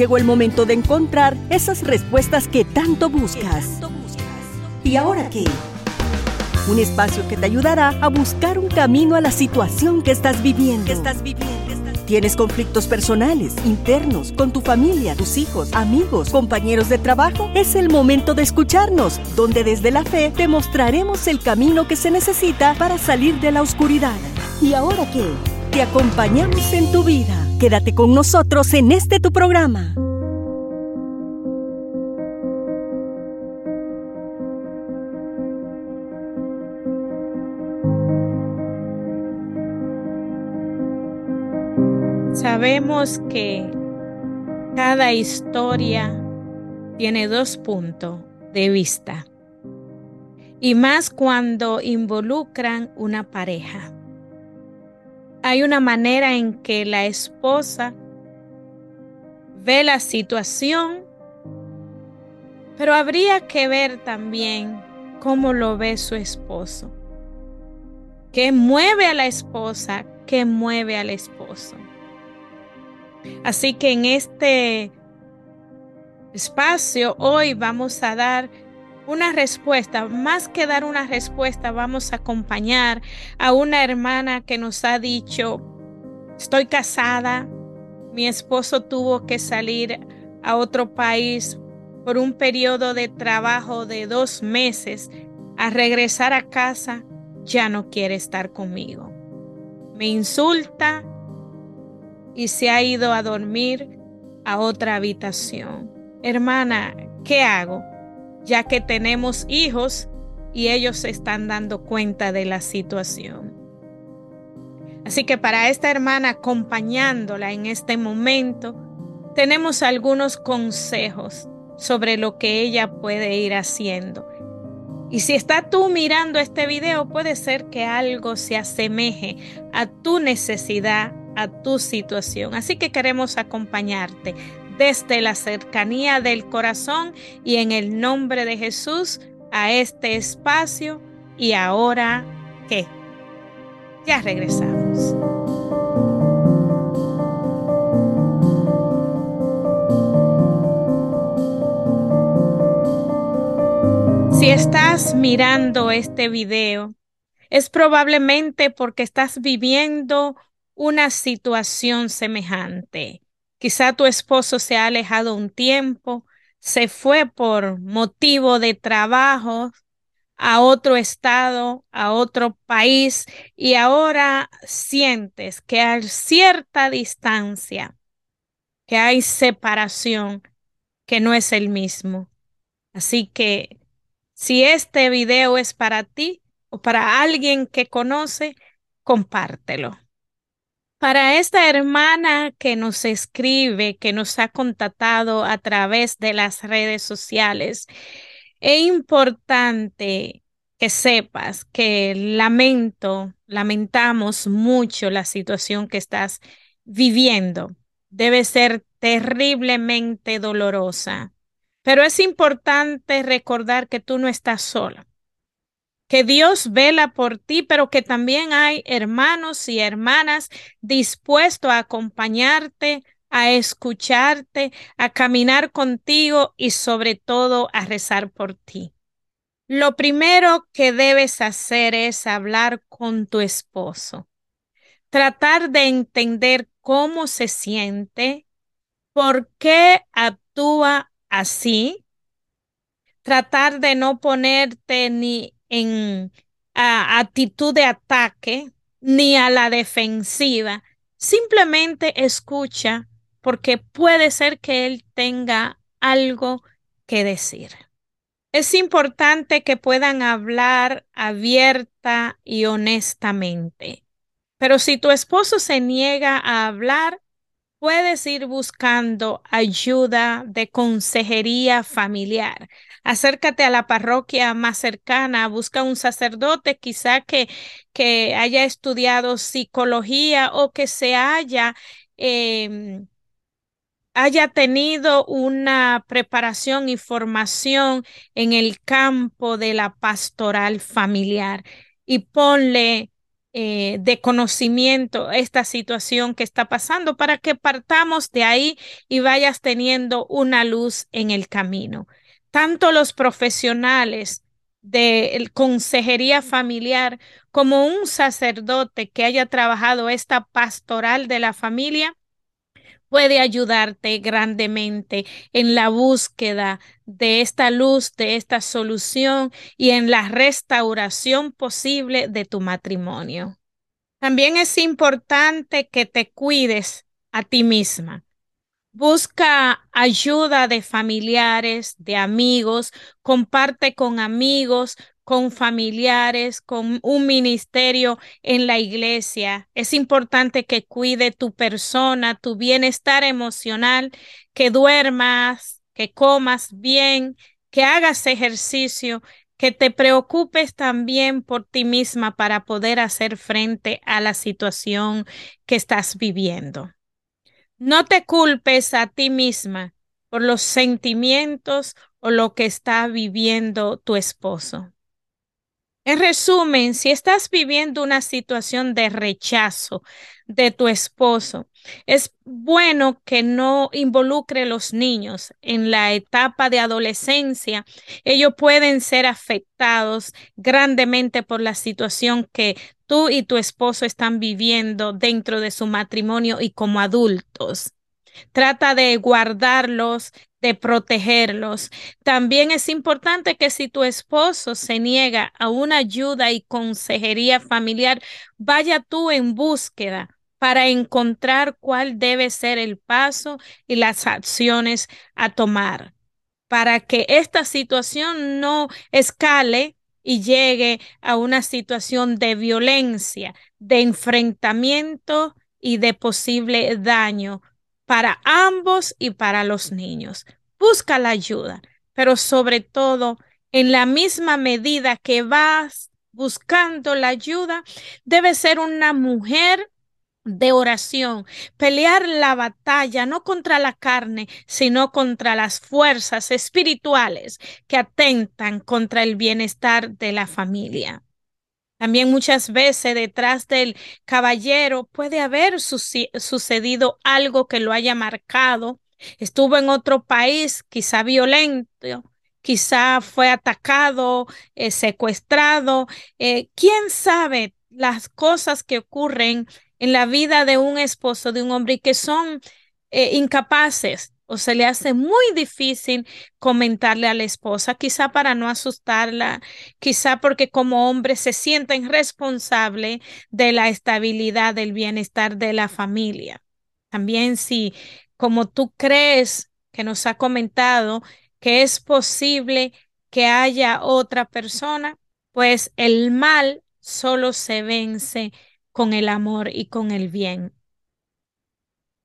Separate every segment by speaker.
Speaker 1: llegó el momento de encontrar esas respuestas que tanto buscas. ¿Y ahora qué? Un espacio que te ayudará a buscar un camino a la situación que estás viviendo. ¿Tienes conflictos personales, internos, con tu familia, tus hijos, amigos, compañeros de trabajo? Es el momento de escucharnos, donde desde la fe te mostraremos el camino que se necesita para salir de la oscuridad. ¿Y ahora qué? Te acompañamos en tu vida. Quédate con nosotros en este tu programa.
Speaker 2: Sabemos que cada historia tiene dos puntos de vista y más cuando involucran una pareja. Hay una manera en que la esposa ve la situación, pero habría que ver también cómo lo ve su esposo. ¿Qué mueve a la esposa? ¿Qué mueve al esposo? Así que en este espacio hoy vamos a dar una respuesta, más que dar una respuesta, vamos a acompañar a una hermana que nos ha dicho, estoy casada, mi esposo tuvo que salir a otro país por un periodo de trabajo de dos meses, a regresar a casa, ya no quiere estar conmigo. Me insulta, y se ha ido a dormir a otra habitación. Hermana, ¿qué hago? Ya que tenemos hijos y ellos se están dando cuenta de la situación. Así que para esta hermana acompañándola en este momento, tenemos algunos consejos sobre lo que ella puede ir haciendo. Y si está tú mirando este video, puede ser que algo se asemeje a tu necesidad a tu situación. Así que queremos acompañarte desde la cercanía del corazón y en el nombre de Jesús a este espacio. Y ahora, ¿qué? Ya regresamos. Si estás mirando este video, es probablemente porque estás viviendo una situación semejante. Quizá tu esposo se ha alejado un tiempo, se fue por motivo de trabajo a otro estado, a otro país, y ahora sientes que a cierta distancia, que hay separación, que no es el mismo. Así que si este video es para ti o para alguien que conoce, compártelo. Para esta hermana que nos escribe, que nos ha contactado a través de las redes sociales, es importante que sepas que lamento, lamentamos mucho la situación que estás viviendo. Debe ser terriblemente dolorosa, pero es importante recordar que tú no estás sola que Dios vela por ti, pero que también hay hermanos y hermanas dispuestos a acompañarte, a escucharte, a caminar contigo y sobre todo a rezar por ti. Lo primero que debes hacer es hablar con tu esposo, tratar de entender cómo se siente, por qué actúa así, tratar de no ponerte ni en actitud de ataque ni a la defensiva. Simplemente escucha porque puede ser que él tenga algo que decir. Es importante que puedan hablar abierta y honestamente. Pero si tu esposo se niega a hablar, puedes ir buscando ayuda de consejería familiar. Acércate a la parroquia más cercana, busca un sacerdote quizá que, que haya estudiado psicología o que se haya... Em, haya tenido una preparación y formación en el campo de la pastoral familiar y ponle eh, de conocimiento esta situación que está pasando para que partamos de ahí y vayas teniendo una luz en el camino. Tanto los profesionales de consejería familiar como un sacerdote que haya trabajado esta pastoral de la familia puede ayudarte grandemente en la búsqueda de esta luz, de esta solución y en la restauración posible de tu matrimonio. También es importante que te cuides a ti misma. Busca ayuda de familiares, de amigos, comparte con amigos, con familiares, con un ministerio en la iglesia. Es importante que cuide tu persona, tu bienestar emocional, que duermas, que comas bien, que hagas ejercicio, que te preocupes también por ti misma para poder hacer frente a la situación que estás viviendo. No te culpes a ti misma por los sentimientos o lo que está viviendo tu esposo. En resumen, si estás viviendo una situación de rechazo de tu esposo, es bueno que no involucre a los niños en la etapa de adolescencia. Ellos pueden ser afectados grandemente por la situación que tú y tu esposo están viviendo dentro de su matrimonio y como adultos. Trata de guardarlos, de protegerlos. También es importante que si tu esposo se niega a una ayuda y consejería familiar, vaya tú en búsqueda para encontrar cuál debe ser el paso y las acciones a tomar para que esta situación no escale y llegue a una situación de violencia, de enfrentamiento y de posible daño para ambos y para los niños. Busca la ayuda, pero sobre todo, en la misma medida que vas buscando la ayuda, debe ser una mujer de oración, pelear la batalla no contra la carne, sino contra las fuerzas espirituales que atentan contra el bienestar de la familia. También muchas veces detrás del caballero puede haber sucedido algo que lo haya marcado. Estuvo en otro país, quizá violento, quizá fue atacado, eh, secuestrado. Eh, ¿Quién sabe las cosas que ocurren en la vida de un esposo, de un hombre, y que son eh, incapaces o se le hace muy difícil comentarle a la esposa, quizá para no asustarla, quizá porque como hombre se sienten responsable de la estabilidad, del bienestar de la familia. También si, como tú crees que nos ha comentado, que es posible que haya otra persona, pues el mal solo se vence con el amor y con el bien.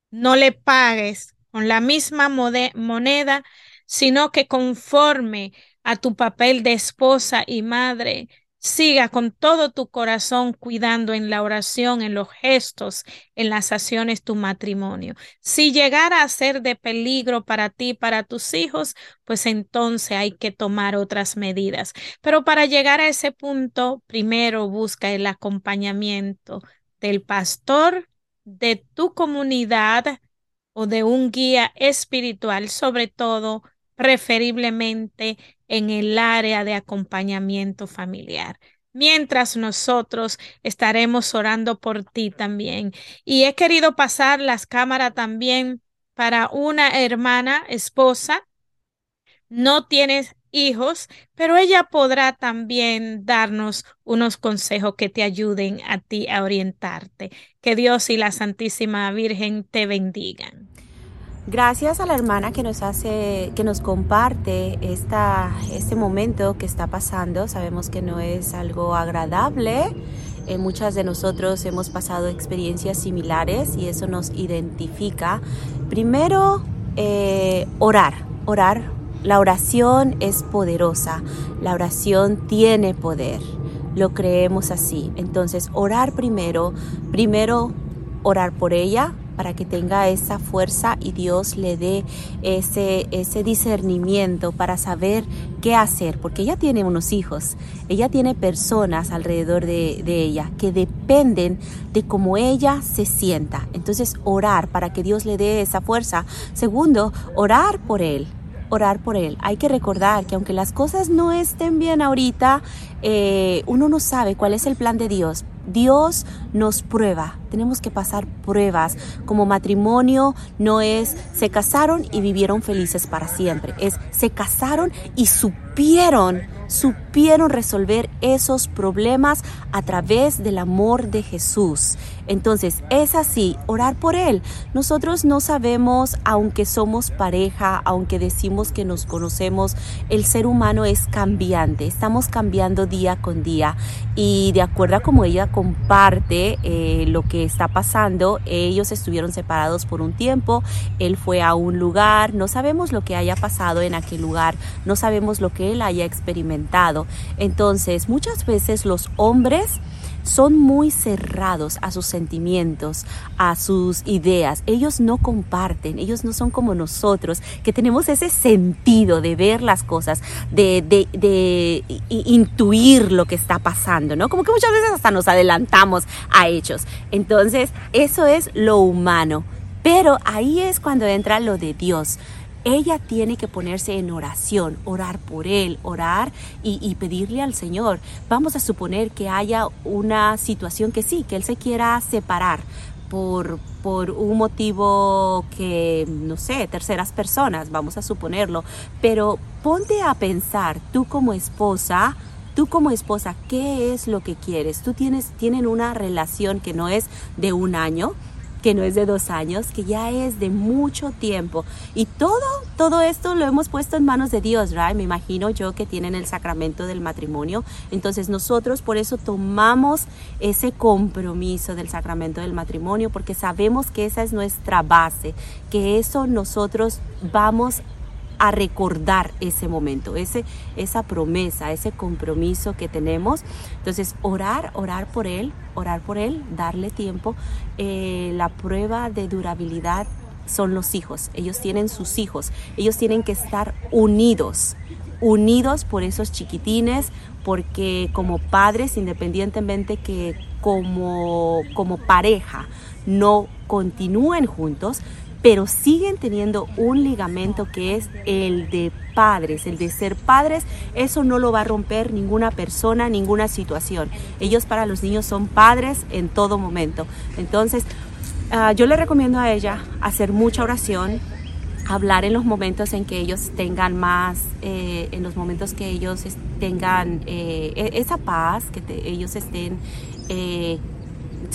Speaker 2: No le pagues con la misma moneda, sino que conforme a tu papel de esposa y madre, siga con todo tu corazón cuidando en la oración, en los gestos, en las acciones tu matrimonio. Si llegara a ser de peligro para ti, para tus hijos, pues entonces hay que tomar otras medidas. Pero para llegar a ese punto, primero busca el acompañamiento del pastor de tu comunidad, o de un guía espiritual, sobre todo preferiblemente en el área de acompañamiento familiar. Mientras nosotros estaremos orando por ti también. Y he querido pasar las cámaras también para una hermana, esposa. No tienes hijos, pero ella podrá también darnos unos consejos que te ayuden a ti a orientarte. Que Dios y la Santísima Virgen te bendigan.
Speaker 3: Gracias a la hermana que nos hace, que nos comparte esta, este momento que está pasando. Sabemos que no es algo agradable. Eh, muchas de nosotros hemos pasado experiencias similares y eso nos identifica. Primero, eh, orar, orar la oración es poderosa, la oración tiene poder, lo creemos así. Entonces, orar primero, primero orar por ella, para que tenga esa fuerza y Dios le dé ese, ese discernimiento para saber qué hacer, porque ella tiene unos hijos, ella tiene personas alrededor de, de ella que dependen de cómo ella se sienta. Entonces, orar para que Dios le dé esa fuerza. Segundo, orar por él orar por él. Hay que recordar que aunque las cosas no estén bien ahorita, eh, uno no sabe cuál es el plan de Dios. Dios nos prueba, tenemos que pasar pruebas. Como matrimonio no es se casaron y vivieron felices para siempre, es se casaron y supieron supieron resolver esos problemas a través del amor de Jesús. Entonces, es así, orar por Él. Nosotros no sabemos, aunque somos pareja, aunque decimos que nos conocemos, el ser humano es cambiante, estamos cambiando día con día. Y de acuerdo a como ella comparte eh, lo que está pasando, ellos estuvieron separados por un tiempo, él fue a un lugar, no sabemos lo que haya pasado en aquel lugar, no sabemos lo que él haya experimentado entonces, muchas veces los hombres son muy cerrados a sus sentimientos, a sus ideas. Ellos no comparten, ellos no son como nosotros, que tenemos ese sentido de ver las cosas, de, de, de, intuir lo que está pasando, ¿no? Como que muchas veces hasta nos adelantamos a hechos. Entonces, eso es lo humano. Pero ahí es cuando entra lo de Dios ella tiene que ponerse en oración, orar por él, orar y, pedirle al Señor. Vamos a suponer que haya una situación que sí, que él se quiera separar. Por, por un motivo que, no sé, terceras personas, vamos a suponerlo, pero ponte a pensar, tú como esposa, tú como esposa, ¿qué es lo que quieres? Tú tienes, tienen una relación que no es de un año, que no es de dos años, que ya es de mucho tiempo. Y todo, todo esto lo hemos puesto en manos de Dios, ¿right? Me imagino yo que tienen el sacramento del matrimonio. Entonces nosotros por eso tomamos ese compromiso del sacramento del matrimonio, porque sabemos que esa es nuestra base, que eso nosotros vamos a recordar ese momento, ese, esa promesa, ese compromiso que tenemos. Entonces, orar, orar por Él, orar por Él, darle tiempo. Eh, la prueba de durabilidad son los hijos, ellos tienen sus hijos, ellos tienen que estar unidos, unidos por esos chiquitines, porque como padres, independientemente que como, como pareja no continúen juntos, pero siguen teniendo un ligamento que es el de padres, el de ser padres, eso no lo va a romper ninguna persona, ninguna situación. Ellos para los niños son padres en todo momento. Entonces, ah, yo le recomiendo a ella hacer mucha oración, hablar en los momentos en que ellos tengan más, eh, en los momentos que ellos tengan eh, e-, esa paz, que ellos estén eh,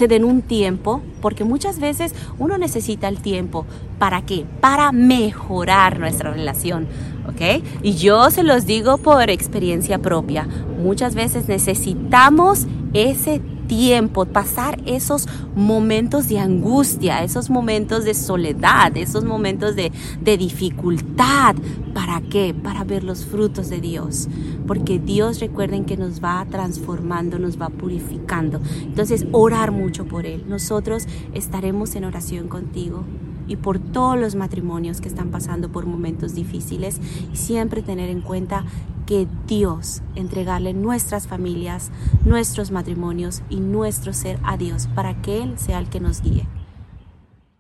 Speaker 3: se den un tiempo, porque muchas veces uno necesita el tiempo. ¿Para qué? Para mejorar nuestra relación. ¿Ok? Y yo se los digo por experiencia propia. Muchas veces necesitamos ese tiempo, pasar esos momentos de angustia, esos momentos de soledad, esos momentos de, de dificultad. ¿Para qué? Para ver los frutos de Dios. Porque Dios recuerden que nos va transformando, nos va purificando. Entonces, orar mucho por Él. Nosotros estaremos en oración contigo y por todos los matrimonios que están pasando por momentos difíciles siempre tener en cuenta que Dios, entregarle nuestras familias, nuestros matrimonios y nuestro ser a Dios para que Él sea el que nos guíe.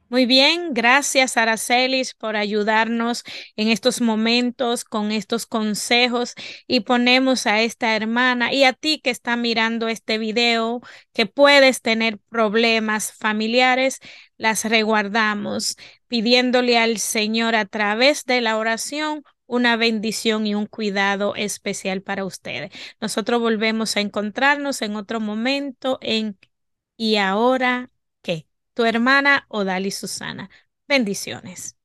Speaker 2: Muy bien, gracias Aracelis por ayudarnos en estos momentos con estos consejos y ponemos a esta hermana y a ti que está mirando este video que puedes tener problemas familiares, las reguardamos pidiéndole al Señor a través de la oración una bendición y un cuidado especial para ustedes. Nosotros volvemos a encontrarnos en otro momento en ¿Y ahora qué? Tu hermana Odali Susana. Bendiciones.